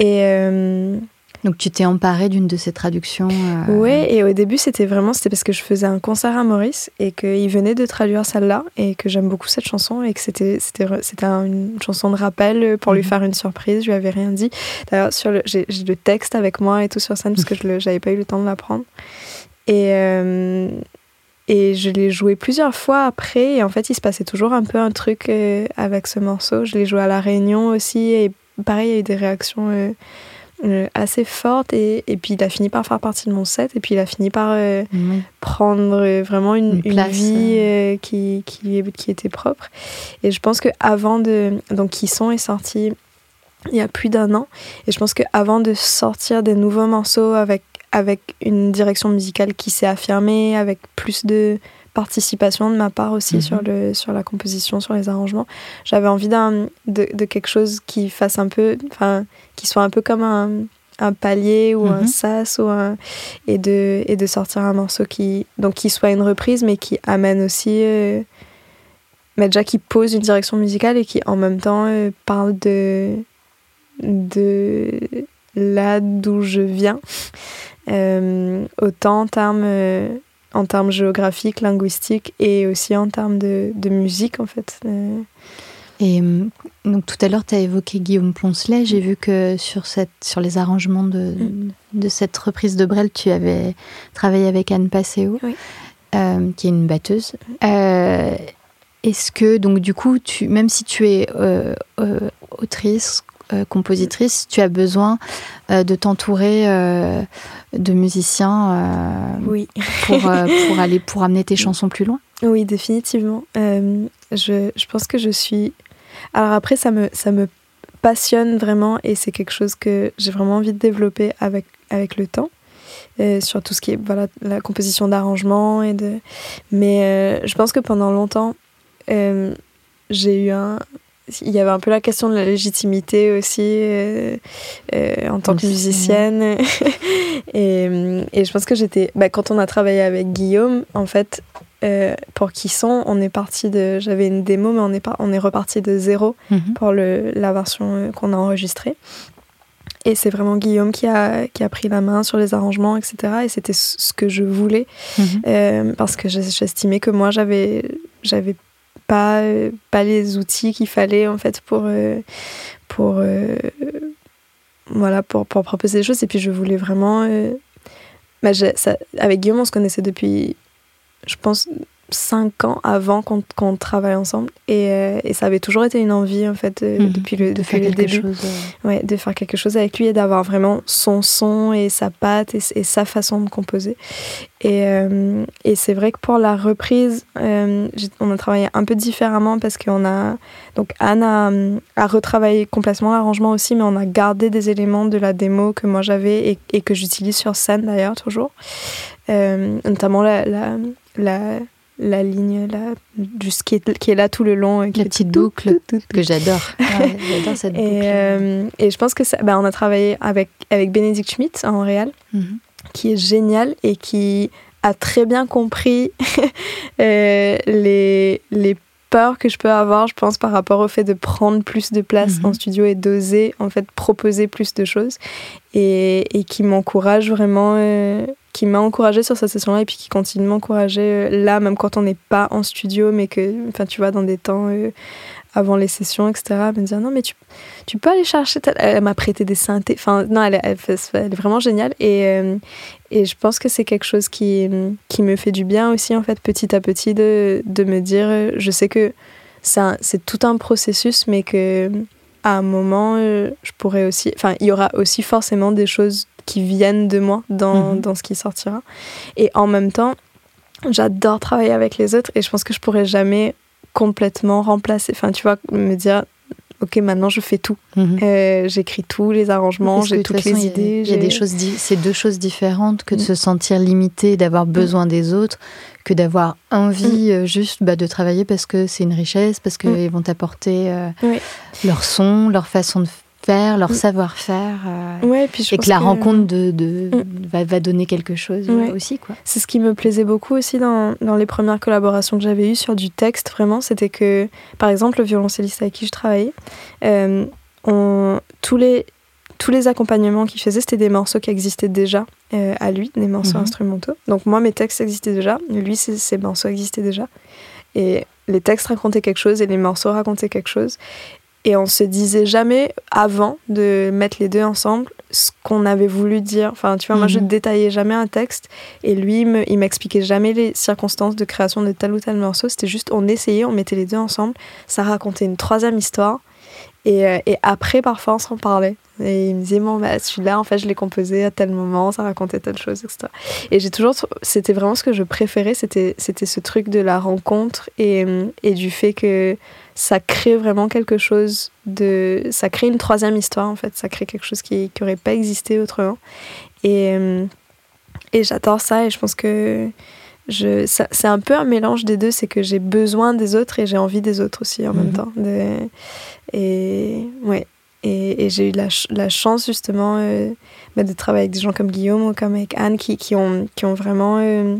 et, donc tu t'es emparée d'une de ces traductions euh... Oui, et au début c'était vraiment c'était parce que je faisais un concert à Maurice et qu'il venait de traduire celle-là et que j'aime beaucoup cette chanson et que c'était c'était c'était une chanson de rappel pour lui mhm. faire une surprise. Je lui avais rien dit. D'ailleurs sur le j'ai le texte avec moi et tout sur scène parce que je n'avais pas eu le temps de l'apprendre et euh, et je l'ai joué plusieurs fois après et en fait il se passait toujours un peu un truc euh, avec ce morceau. Je l'ai joué à la Réunion aussi et pareil il y a eu des réactions euh, assez forte et, et, puis il a fini par faire partie de mon set et puis il a fini par euh, prendre euh, vraiment une, une, vie qui, qui, qui, était propre. Et je pense que avant de donc qui sont est sorti il y a plus d'un an et je pense que avant de sortir des nouveaux morceaux avec avec une direction musicale qui s'est affirmée avec plus de participation de ma part aussi mhm. sur, le, sur la composition, sur les arrangements. J'avais envie de, de, quelque chose qui fasse un peu, enfin, qui soit un peu comme un, un palier ou un mhm. sas ou un, et, de, et de sortir un morceau qui, donc qui soit une reprise mais qui amène aussi euh, mais déjà qui pose une direction musicale et qui en même temps parle de de là d'où je viens, autant en termes en termes géographiques, linguistiques et aussi en termes de, de musique en fait. Et euh, donc tout à l'heure, tu as évoqué Guillaume Poncelet. J'ai vu que sur, cette, sur les arrangements de, mm. de cette reprise de Brel, tu avais travaillé avec Anne Passeo, euh, qui est une batteuse. Euh, est-ce que, donc du coup, tu, même si tu es autrice, compositrice, tu as besoin de t'entourer de musiciens oui. pour, pour, aller, pour amener tes chansons plus loin? Oui, définitivement. je, je pense que je suis alors après, ça me, ça me passionne vraiment et c'est quelque chose que j'ai vraiment envie de développer avec, avec le temps. Euh, sur tout ce qui est voilà, la composition d'arrangement. Et de... Mais euh, je pense que pendant longtemps, euh, j'ai eu un. Il y avait un peu la question de la légitimité aussi en tant que musicienne. et, et, je pense que j'étais. Bah, quand on a travaillé avec Guillaume, en fait, euh, pour qui sont, on est parti de. J'avais une démo, mais on est, on est reparti de zéro mhm. pour le, la version euh, qu'on a enregistrée. Et c'est vraiment Guillaume qui a, qui a pris la main sur les arrangements, etc. Et c'était ce que je voulais, mhm. euh, parce que j'estimais que moi, j'avais j'avais pas, pas les outils qu'il fallait, en fait, pour. pour voilà, pour, pour proposer des choses. Et puis, je voulais vraiment. Bah, ça, avec Guillaume, on se connaissait depuis je pense, cinq ans avant qu'on travaille ensemble. Et, euh, et, ça avait toujours été une envie, en fait, mhm. depuis le, depuis le début. Chose, ouais. de faire quelque chose avec lui et d'avoir vraiment son son et sa patte et, sa façon de composer. Et, euh, et c'est vrai que pour la reprise, euh, on a travaillé un peu différemment parce qu'on a. Donc, Anne a, a retravaillé complètement l'arrangement aussi, mais on a gardé des éléments de la démo que moi j'avais et, et, que j'utilise sur scène d'ailleurs, toujours. notamment la, la la, la ligne là, juste qui, est, qui est là tout le long. La petite boucle que j'adore. j'adore cette boucle. Euh, et je pense que ça, bah, on a travaillé avec, avec Bénédicte Schmitt en Montréal, mhm. qui est génial et qui a très bien compris euh, les, les peurs que je peux avoir, je pense, par rapport au fait de prendre plus de place en mhm. studio et d'oser, en fait, proposer plus de choses. Et, et qui m'encourage vraiment. Euh, qui m'a encouragée sur cette session-là et puis qui continue de m'encourager euh, là, même quand on n'est pas en studio, mais que, enfin, tu vois, dans des temps euh, avant les sessions, etc., me dire non, mais tu, tu peux aller chercher. Elle m'a prêté des synthés. Enfin, non, elle, elle, est vraiment géniale. Et, euh, et je pense que c'est quelque chose qui, qui me fait du bien aussi, en fait, petit à petit, de, de me dire je sais que c'est tout un processus, mais que à un moment, je pourrais aussi. Enfin, il y aura aussi forcément des choses qui viennent de moi dans, mhm. dans ce qui sortira. Et en même temps, j'adore travailler avec les autres et je pense que je pourrais jamais complètement remplacer. Enfin, tu vois, me dire, ok, maintenant je fais tout. Mhm. Euh, j'écris tout, les arrangements, j'ai toutes les idées. Il y a des choses, c'est deux choses différentes que de se sentir limité, d'avoir besoin des autres, que d'avoir envie euh, juste bah, de travailler parce que c'est une richesse, parce qu'ils vont t'apporter euh, leur son, leur façon de faire, leur mm. savoir-faire. Euh, et que la rencontre de, de mm. va, va, donner quelque chose aussi. quoi. C'est ce qui me plaisait beaucoup aussi dans, dans les premières collaborations que j'avais eues sur du texte, vraiment. C'était que, par exemple, le violoncelliste avec qui je travaillais, euh, on, tous, les, tous les accompagnements qu'il faisait, c'était des morceaux qui existaient déjà euh, à lui, des morceaux mhm. instrumentaux. Donc moi, mes textes existaient déjà, lui, ses, ses morceaux existaient déjà. Et les textes racontaient quelque chose et les morceaux racontaient quelque chose. Et on se disait jamais avant de mettre les deux ensemble ce qu'on avait voulu dire. Enfin, tu vois, moi, je mhm. détaillais jamais un texte et lui, il m'expliquait jamais les circonstances de création de tel ou tel morceau. C'était juste, on essayait, on mettait les deux ensemble. Ça racontait une troisième histoire. Et, euh, et après, parfois, on s'en parlait. Et il me disait, bon, bah, celui-là, en fait, je l'ai composé à tel moment, ça racontait telle chose, etc. Et j'ai toujours. C'était vraiment ce que je préférais, c'était ce truc de la rencontre et, et du fait que ça crée vraiment quelque chose de. Ça crée une troisième histoire, en fait. Ça crée quelque chose qui n'aurait pas existé autrement. Et, euh, et j'adore ça et je pense que. Je, c'est un peu un mélange des deux, c'est que j'ai besoin des autres et j'ai envie des autres aussi en même mhm. temps. De, et ouais. Et, et j'ai eu la, la, chance justement euh, bah, de travailler avec des gens comme Guillaume ou comme avec Anne qui, qui, ont, qui ont vraiment euh,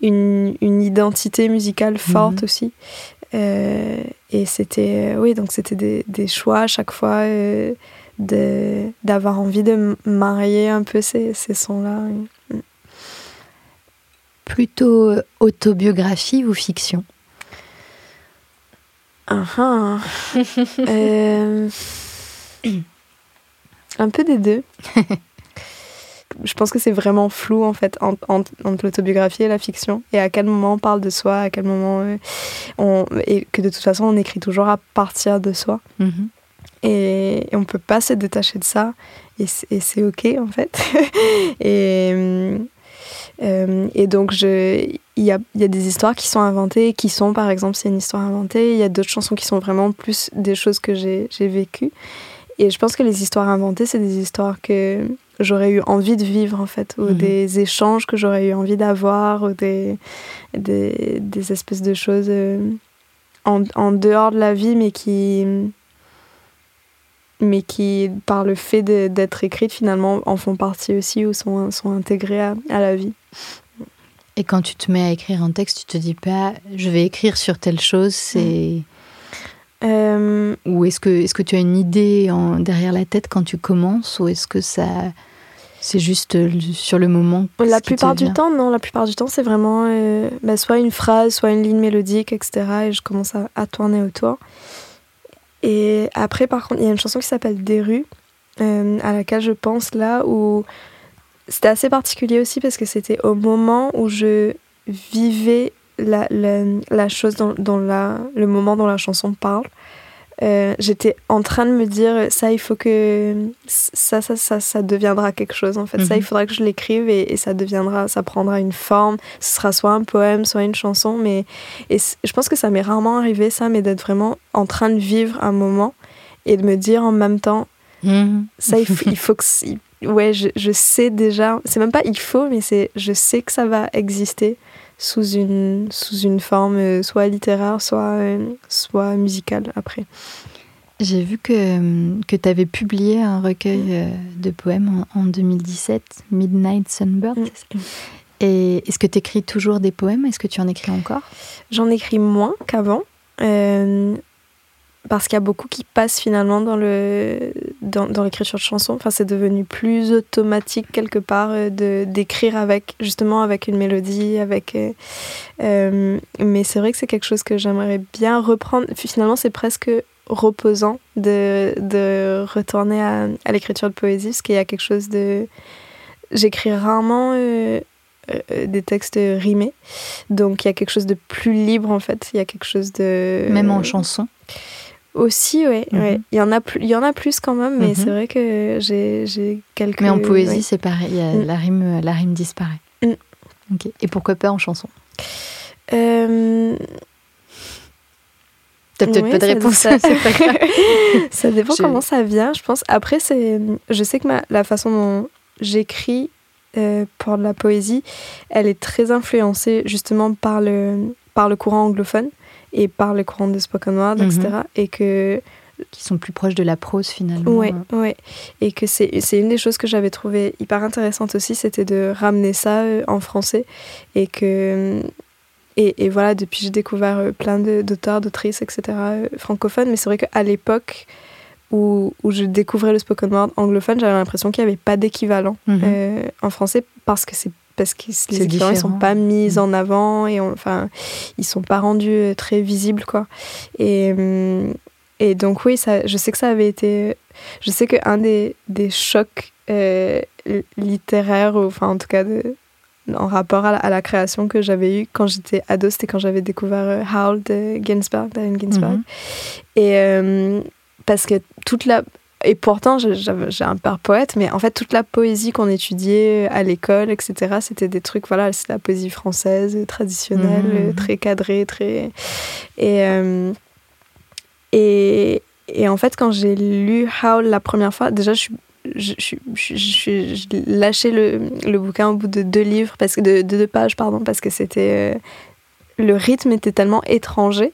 une, une, identité musicale forte mhm. aussi. Et c'était, oui, donc c'était des, des, choix à chaque fois d'avoir envie de marier un peu ces, ces sons-là. Mm. Plutôt autobiographie ou fiction? -huh. euh, Un peu des deux. je pense que c'est vraiment flou en fait entre, l'autobiographie et la fiction et à quel moment on parle de soi, à quel moment euh, on et que de toute façon on écrit toujours à partir de soi. Mm-hmm. Et, on on peut pas se détacher de ça et c'est ok en fait. et euh, et donc, il y a, y a, des histoires qui sont inventées, qui sont, par exemple, c'est une histoire inventée. Il y a d'autres chansons qui sont vraiment plus des choses que j'ai vécues. Et je pense que les histoires inventées, c'est des histoires que j'aurais eu envie de vivre, en fait, ou mhm. des échanges que j'aurais eu envie d'avoir, ou des, des, des, espèces de choses euh, en, en, dehors de la vie, mais qui mais qui, par le fait d'être écrites, finalement, en font partie aussi ou sont, sont intégrées à, à, la vie. Et quand tu te mets à écrire un texte, tu te dis pas, je vais écrire sur telle chose, c'est... Euh, ou est-ce que, est -ce que tu as une idée en, derrière la tête quand tu commences, ou est-ce que ça... C'est juste euh, sur le moment. La plupart du temps, non. La plupart du temps, c'est vraiment euh, bah, soit une phrase, soit une ligne mélodique, etc. Et je commence à, à tourner autour. Et après, par contre, il y a une chanson qui s'appelle Des rues, euh, à laquelle je pense là, où c'était assez particulier aussi parce que c'était au moment où je vivais la, la, la chose dans, dans la, le moment dont la chanson parle. Euh, j'étais en train de me dire ça il faut que ça ça ça ça deviendra quelque chose en fait ça il mhm. faudra que je l'écrive et, ça deviendra ça prendra une forme ce sera soit un poème soit une chanson mais et je pense que ça m'est rarement arrivé ça mais d'être vraiment en train de vivre un moment et de me dire en même temps mhm. ça il faut, il faut que ouais je, je sais déjà c'est même pas il faut mais c'est je sais que ça va exister sous une, sous une forme euh, soit littéraire, soit, euh, soit musicale après. J'ai vu que, euh, que tu avais publié un recueil de poèmes en, 2017, Midnight Sunbird. Mm. Et est-ce que tu écris toujours des poèmes? Est-ce que tu en écris encore? J'en écris moins qu'avant parce qu'il y a beaucoup qui passent finalement dans le dans, l'écriture de chansons. Enfin, c'est devenu plus automatique quelque part euh, de d'écrire avec justement avec une mélodie, avec. Euh, euh, mais c'est vrai que c'est quelque chose que j'aimerais bien reprendre. Finalement, c'est presque reposant de, de retourner à, à l'écriture de poésie, parce qu'il y a quelque chose de. J'écris rarement. des textes rimés. Donc il y a quelque chose de plus libre en fait. Il y a quelque chose de. Même en chanson aussi, oui. Mhm. Il, y en a plus, il y en a plus quand même, mais mhm. c'est vrai que j'ai quelques. Mais en poésie, c'est pareil. Mm. la, rime, la rime disparaît. Mm. Et pourquoi pas en chanson? Euh... T'as peut-être pas de réponse. Ça, ça dépend comment ça vient, je pense. Après, c'est, je sais que ma, la façon dont j'écris euh, pour la poésie, elle est très influencée justement par le, par le courant anglophone et par le courant de spoken word, etc. Mhm. Et que qui sont plus proches de la prose finalement. Oui, ouais. et que c'est une des choses que j'avais trouvé hyper intéressante aussi, c'était de ramener ça euh, en français et que et, et voilà depuis j'ai découvert euh, plein d'auteurs, d'autrices, etc. Euh, francophones, mais c'est vrai qu'à l'époque où, où, je découvrais le spoken word anglophone, j'avais l'impression qu'il n'y avait pas d'équivalent mhm. en français parce que c'est parce que les équivalents ne sont pas mis mm. en avant et enfin ils sont pas rendus euh, très visibles quoi et hum, et donc oui ça je sais que ça avait été je sais que un des, des chocs euh, littéraires ou enfin en tout cas de, en rapport à la, création que j'avais eu quand j'étais ado c'était quand j'avais découvert euh, Howl de Ginsberg d'Allen Ginsberg mm-hmm. et parce que toute la et pourtant, j'ai un père poète, mais en fait, toute la poésie qu'on étudiait à l'école, etc., c'était des trucs, voilà, c'est la poésie française, traditionnelle, mmh, très cadrée, très. Et, euh, et, et, en fait, quand j'ai lu Howl la première fois, déjà, je suis je, lâché le, le, bouquin au bout de deux livres, parce que de, deux pages, pardon, parce que c'était. Euh, le rythme était tellement étranger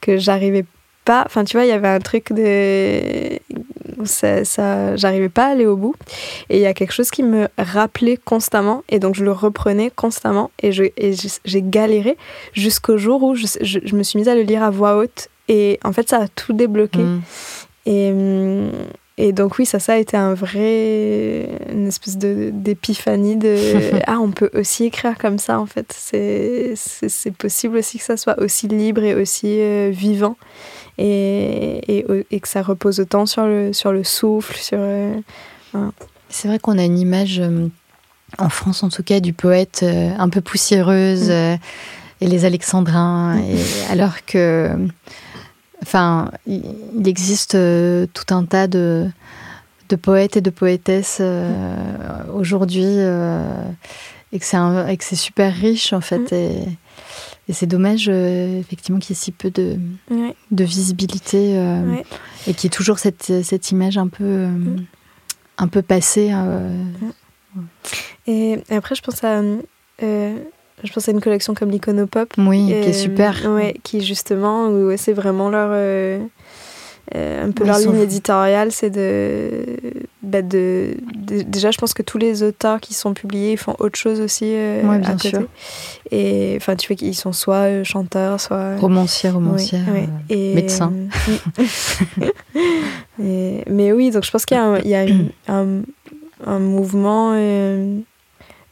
que j'arrivais pas. Enfin, tu vois, il y avait un truc de ça, ça j'arrivais pas à aller au bout. Et il y a quelque chose qui me rappelait constamment, et donc je le reprenais constamment, et, j'ai galéré jusqu'au jour où je, je, me suis mise à le lire à voix haute, et en fait, ça a tout débloqué. Mm. Et, hum, et donc oui, ça, ça a été un vrai, une espèce d'épiphanie de, ah, on peut aussi écrire comme ça en fait. C'est, c'est, possible aussi que ça soit aussi libre et aussi euh, vivant et, et, et, que ça repose autant sur le, sur le souffle, sur... Euh, c'est vrai qu'on a une image, euh, en France en tout cas, du poète un peu poussiéreuse mm. et les alexandrins, et, alors que Enfin, il existe euh, tout un tas de, de, poètes et de poétesses euh, aujourd'hui euh, et que c'est super riche en fait. Mm. Et, c'est dommage effectivement qu'il y ait si peu de, de visibilité et qu'il y ait toujours cette, cette image un peu, mm. un peu passée. Et après, je pense à je pense à une collection comme l'Iconopop. Oui, qui est super. Qui justement, c'est vraiment leur. Euh, euh, un peu leur ligne éditoriale, c'est bah, de, de, Déjà, je pense que tous les auteurs qui sont publiés, ils font autre chose aussi euh, bien Sûr. Et enfin, tu vois qu'ils sont soit chanteurs, soit. Romanciers, romancières, et, médecins. mais oui, donc je pense qu'il y a un, il y a un, un mouvement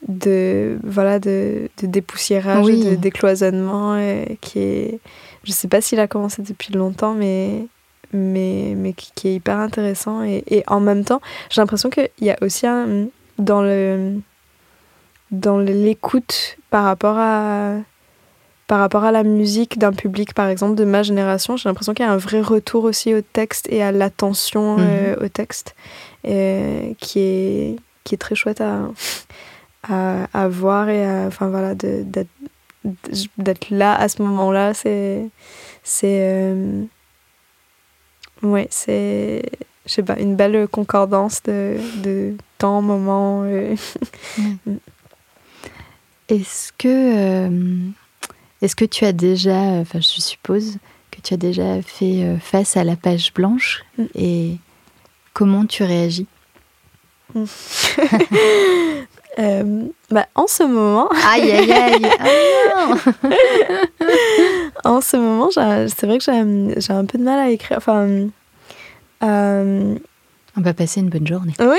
de voilà de, de dépoussiérage de décloisonnement euh, qui est je sais pas s'il a commencé depuis longtemps mais mais, mais qui, est hyper intéressant et, et en même temps j'ai l'impression qu'il y a aussi un, dans le dans l'écoute par rapport à par rapport à la musique d'un public par exemple de ma génération j'ai l'impression qu'il y a un vrai retour aussi au texte et à l'attention euh, mhm. au texte euh, qui est qui est très chouette à à, voir et enfin voilà d'être là à ce moment-là c'est c'est euh, ouais c'est je sais pas une belle concordance de, de temps moment euh. est-ce que euh, est-ce que tu as déjà enfin je suppose que tu as déjà fait face à la page blanche mm. et comment tu réagis? Euh, bah, en ce moment. Aïe, aïe, aïe. Ah, en ce moment, c'est vrai que j'ai un peu de mal à écrire. Enfin. Euh, on va passer une bonne journée. Oui.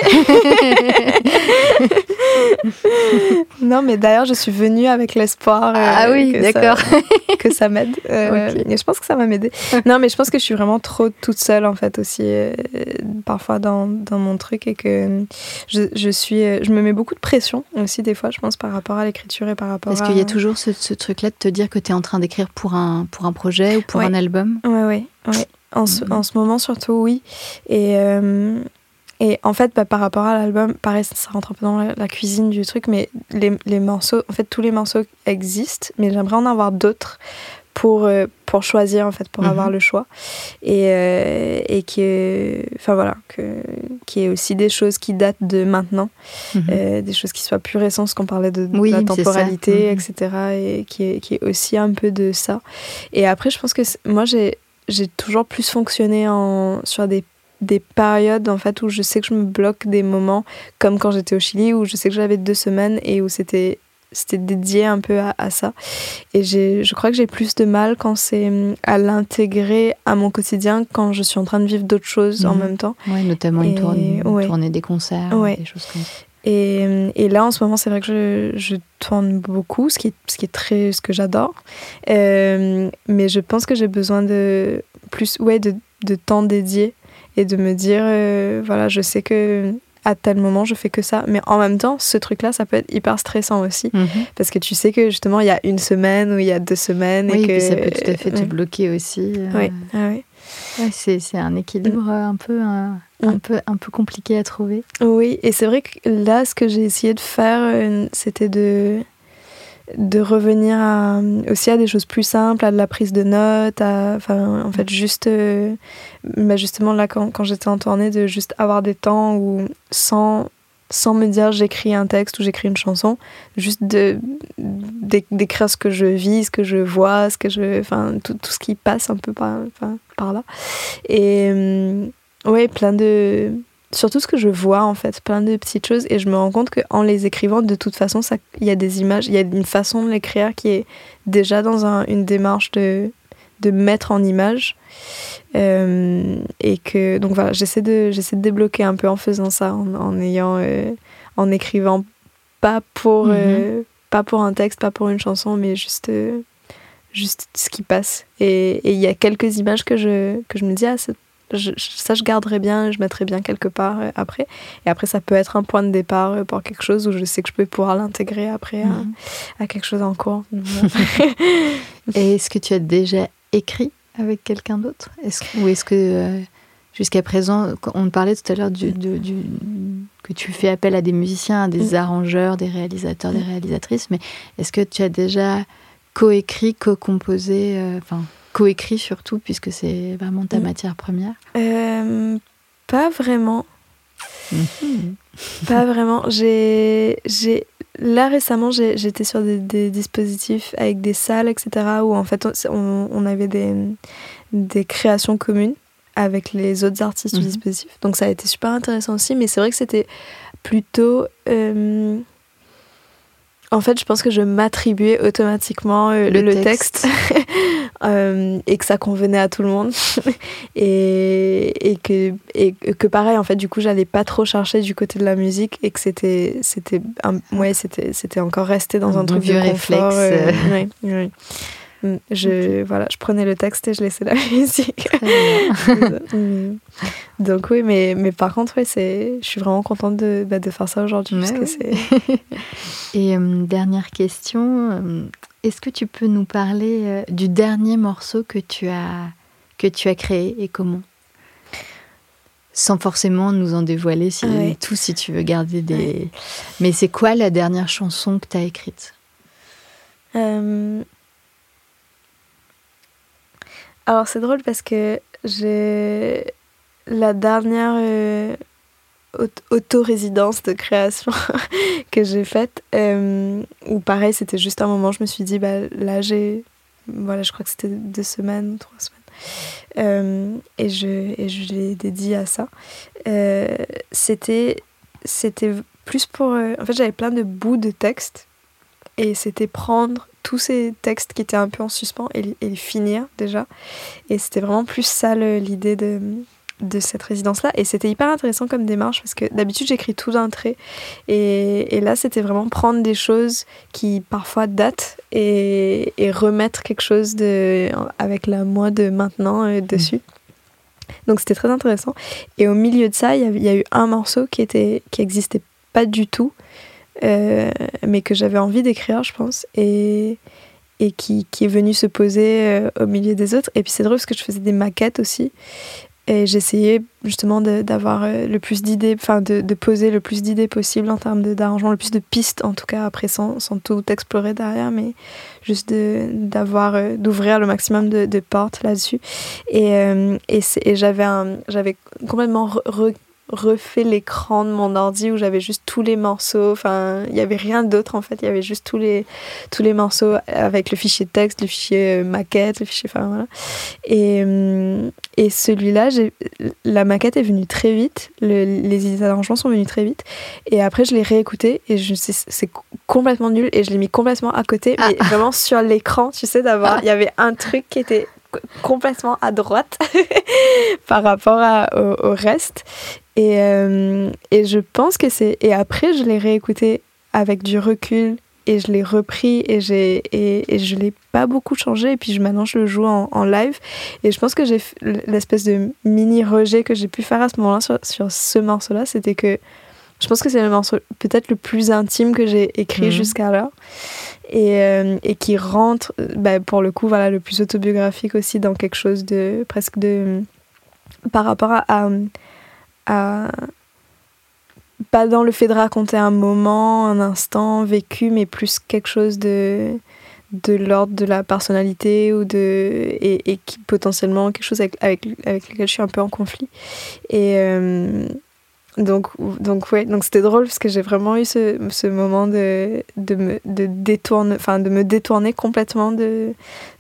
non, mais d'ailleurs, je suis venue avec l'espoir. Euh, ah oui, d'accord. que ça m'aide. Euh, et je pense que ça va m'aider. non, mais je pense que je suis vraiment trop toute seule, en fait, aussi, euh, parfois dans, dans, mon truc. Et que je, je, suis, je me mets beaucoup de pression aussi, des fois, je pense, par rapport à l'écriture et par rapport Parce qu'il y a toujours ce, ce truc-là de te dire que tu es en train d'écrire pour un, pour un projet ou pour un album? Oui, oui, oui. En, ce, en ce moment, surtout, oui. Et, euh, et en fait, bah, par rapport à l'album, pareil, ça rentre un peu dans la, cuisine du truc, mais les, les, morceaux, en fait, tous les morceaux existent, mais j'aimerais en avoir d'autres pour, euh, pour choisir, en fait, pour mhm. avoir le choix. Et, euh, et qui est, enfin voilà, que, qui est aussi des choses qui datent de maintenant, mhm. des choses qui soient plus récentes, parce qu'on parlait de, la temporalité, mhm. etc., et qui est, qui est aussi un peu de ça. Et après, je pense que moi, j'ai j'ai toujours plus fonctionné en, sur des, des périodes en fait où je sais que je me bloque des moments comme quand j'étais au Chili où je sais que j'avais deux semaines et où c'était c'était dédié un peu à, à ça. Et je crois que j'ai plus de mal quand c'est à l'intégrer à mon quotidien quand je suis en train de vivre d'autres choses en mhm. même temps. Ouais notamment une, tournée, tournée, des concerts des choses comme ça et, et, là, en ce moment, c'est vrai que je, je, tourne beaucoup, ce qui est, ce qui est très, ce que j'adore. Euh, mais je pense que j'ai besoin de plus, ouais, de, de, temps dédié et de me dire, euh, voilà, je sais que à tel moment, je fais que ça. Mais en même temps, ce truc-là, ça peut être hyper stressant aussi. Mhm. Parce que tu sais que justement, il y a une semaine ou il y a deux semaines. Oui, et que, ça peut tout à fait te bloquer aussi. Euh. Oui, ah, oui. Ouais, c'est un équilibre mm. un peu, un, mm. peu, un peu compliqué à trouver. Oui, et c'est vrai que là, ce que j'ai essayé de faire, euh, c'était de, de revenir aussi à des choses plus simples, à de la prise de notes, à, enfin, en fait, juste, euh, bah, justement, là, quand, quand j'étais en tournée, de juste avoir des temps où, sans, sans me dire j'écris un texte ou j'écris une chanson, juste d'écrire ce que je vis, ce que je vois, ce que je, enfin tout, tout ce qui passe un peu par, par là. Et ouais, plein de surtout ce que je vois en fait, plein de petites choses et je me rends compte qu'en les écrivant, de toute façon, il y a des images, il y a une façon de l'écrire qui est déjà dans un, une démarche de, de mettre en image. Euh, et que donc voilà, j'essaie de, j'essaie de débloquer un peu en faisant ça, en, en ayant, euh, en écrivant pas pour, mhm. euh, pas pour un texte, pas pour une chanson, mais juste, juste ce qui passe. Et il y a quelques images que je, que je me dis, ah, ça je garderai bien, je mettrai bien quelque part après. Et après, ça peut être un point de départ pour quelque chose où je sais que je peux pouvoir l'intégrer après mhm. à, quelque chose en cours. Et est-ce que tu as déjà écrit avec quelqu'un d'autre est Ou est-ce que euh, jusqu'à présent, on parlait tout à l'heure du, du, que tu fais appel à des musiciens, à des mm. arrangeurs, des réalisateurs, des mm. réalisatrices, mais est-ce que tu as déjà coécrit, co-composé, enfin coécrit surtout, puisque c'est vraiment ta mm. matière première euh, Pas vraiment. Pas vraiment. J'ai, là récemment, j'étais sur des, dispositifs avec des salles, etc., où en fait on, avait des, des créations communes avec les autres artistes du mm-hmm. dispositif. Donc ça a été super intéressant aussi, mais c'est vrai que c'était plutôt... Euh, en fait, je pense que je m'attribuais automatiquement euh, le, texte, euh, et que ça convenait à tout le monde. et, et, que, et que pareil, en fait, du coup, j'allais pas trop chercher du côté de la musique et que c'était, c'était, ouais, c'était, c'était encore resté dans un, truc vieux de confort. réflexe. Euh, Mm, je, voilà, je prenais le texte et je laissais la musique. Mm. Donc oui, mais, mais par contre, ouais, je suis vraiment contente de, bah, de faire ça aujourd'hui. et euh, dernière question, euh, est-ce que tu peux nous parler euh, du dernier morceau que tu as, que tu as créé et comment? Sans forcément nous en dévoiler si, tout si tu veux garder des... Mais c'est quoi la dernière chanson que tu as écrite alors c'est drôle parce que j'ai la dernière euh, auto-résidence de création que j'ai faite, euh, où pareil c'était juste un moment, je me suis dit, bah, là j'ai, voilà, je crois que c'était deux semaines, trois semaines. Euh, et je, et je l'ai dédié à ça. c'était, c'était plus pour... en fait j'avais plein de bouts de texte et c'était prendre tous ces textes qui étaient un peu en suspens et, les finir déjà. Et c'était vraiment plus ça l'idée de, de cette résidence-là. Et c'était hyper intéressant comme démarche parce que d'habitude j'écris tout d'un trait. Et, et là c'était vraiment prendre des choses qui parfois datent et, et remettre quelque chose de, avec la moi de maintenant euh, dessus. Donc c'était très intéressant. Et au milieu de ça, il y, y, a eu un morceau qui était qui existait pas du tout euh, mais que j'avais envie d'écrire, je pense, et, et qui, qui, est venu se poser euh, au milieu des autres. Et puis c'est drôle parce que je faisais des maquettes aussi. Et j'essayais justement d'avoir euh, le plus d'idées, enfin de, poser le plus d'idées possible en termes d'arrangement, le plus de pistes en tout cas, après sans, sans tout explorer derrière, mais juste d'avoir, d'ouvrir le maximum de, de portes là-dessus. Et, et, et j'avais complètement re, refait l'écran de mon ordi où j'avais juste tous les morceaux. Enfin, il n'y avait rien d'autre en fait. Il y avait juste tous les, tous les morceaux avec le fichier texte, le fichier euh, maquette, le fichier. Enfin, voilà. Et, euh, et celui-là, la maquette est venue très vite. les idées d'arrangement sont venues très vite. Et après, je l'ai réécouté et je c'est complètement nul. Et je l'ai mis complètement à côté, mais ah. vraiment sur l'écran, tu sais, d'avoir. Ah. Il y avait un truc qui était complètement à droite par rapport au, reste. Et, euh, et je pense que c'est. Et après, je l'ai réécouté avec du recul et je l'ai repris et, j'ai, et, et je l'ai pas beaucoup changé. Et puis maintenant, je le joue en, en live. Et je pense que j'ai l'espèce de mini rejet que j'ai pu faire à ce moment-là sur, sur ce morceau-là, c'était que je pense que c'est le morceau peut-être le plus intime que j'ai écrit mhm. jusqu'à là. Et, euh, et, qui rentre, bah, pour le coup, voilà, le plus autobiographique aussi dans quelque chose de presque de. par rapport à, à, pas dans le fait de raconter un moment, un instant vécu, mais plus quelque chose de l'ordre de la personnalité ou de et, qui potentiellement quelque chose avec, avec, avec lequel je suis un peu en conflit. Euh, donc, donc ouais, donc c'était drôle parce que j'ai vraiment eu ce, ce moment de, de, me, de, détourner, enfin, de me détourner complètement de,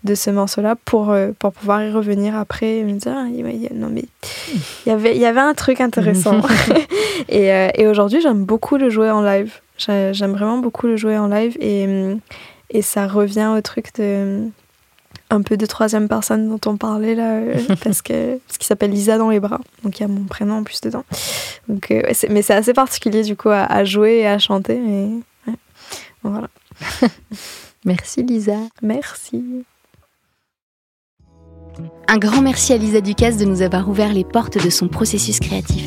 de ce morceau-là pour, euh, pour pouvoir y revenir après et me dire, ah, non mais il y avait, il y avait un truc intéressant. et, euh, et aujourd'hui, j'aime beaucoup le jouer en live. J'aime vraiment beaucoup le jouer en live et, et ça revient au truc de un peu de troisième personne dont on parlait là, euh, parce que ce qui s'appelle Lisa dans les bras. Donc il y a mon prénom en plus dedans. Donc, euh, mais c'est assez particulier du coup à, jouer et à chanter. Mais voilà. merci Lisa. Merci. Un grand merci à Lisa Ducasse de nous avoir ouvert les portes de son processus créatif.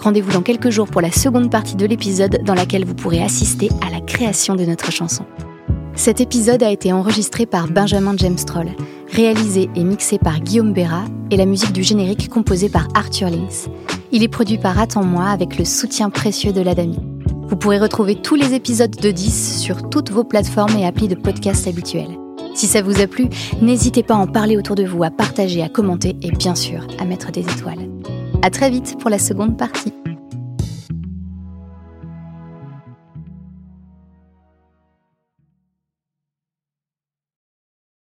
Rendez-vous dans quelques jours pour la seconde partie de l'épisode dans laquelle vous pourrez assister à la création de notre chanson. Cet épisode a été enregistré par Benjamin James Troll, réalisé et mixé par Guillaume Béra et la musique du générique composée par Arthur Lins. Il est produit par Attends-moi avec le soutien précieux de l'Adami. Vous pourrez retrouver tous les épisodes de 10 sur toutes vos plateformes et applis de podcast habituels. Si ça vous a plu, n'hésitez pas à en parler autour de vous, à partager, à commenter et bien sûr à mettre des étoiles. À très vite pour la seconde partie.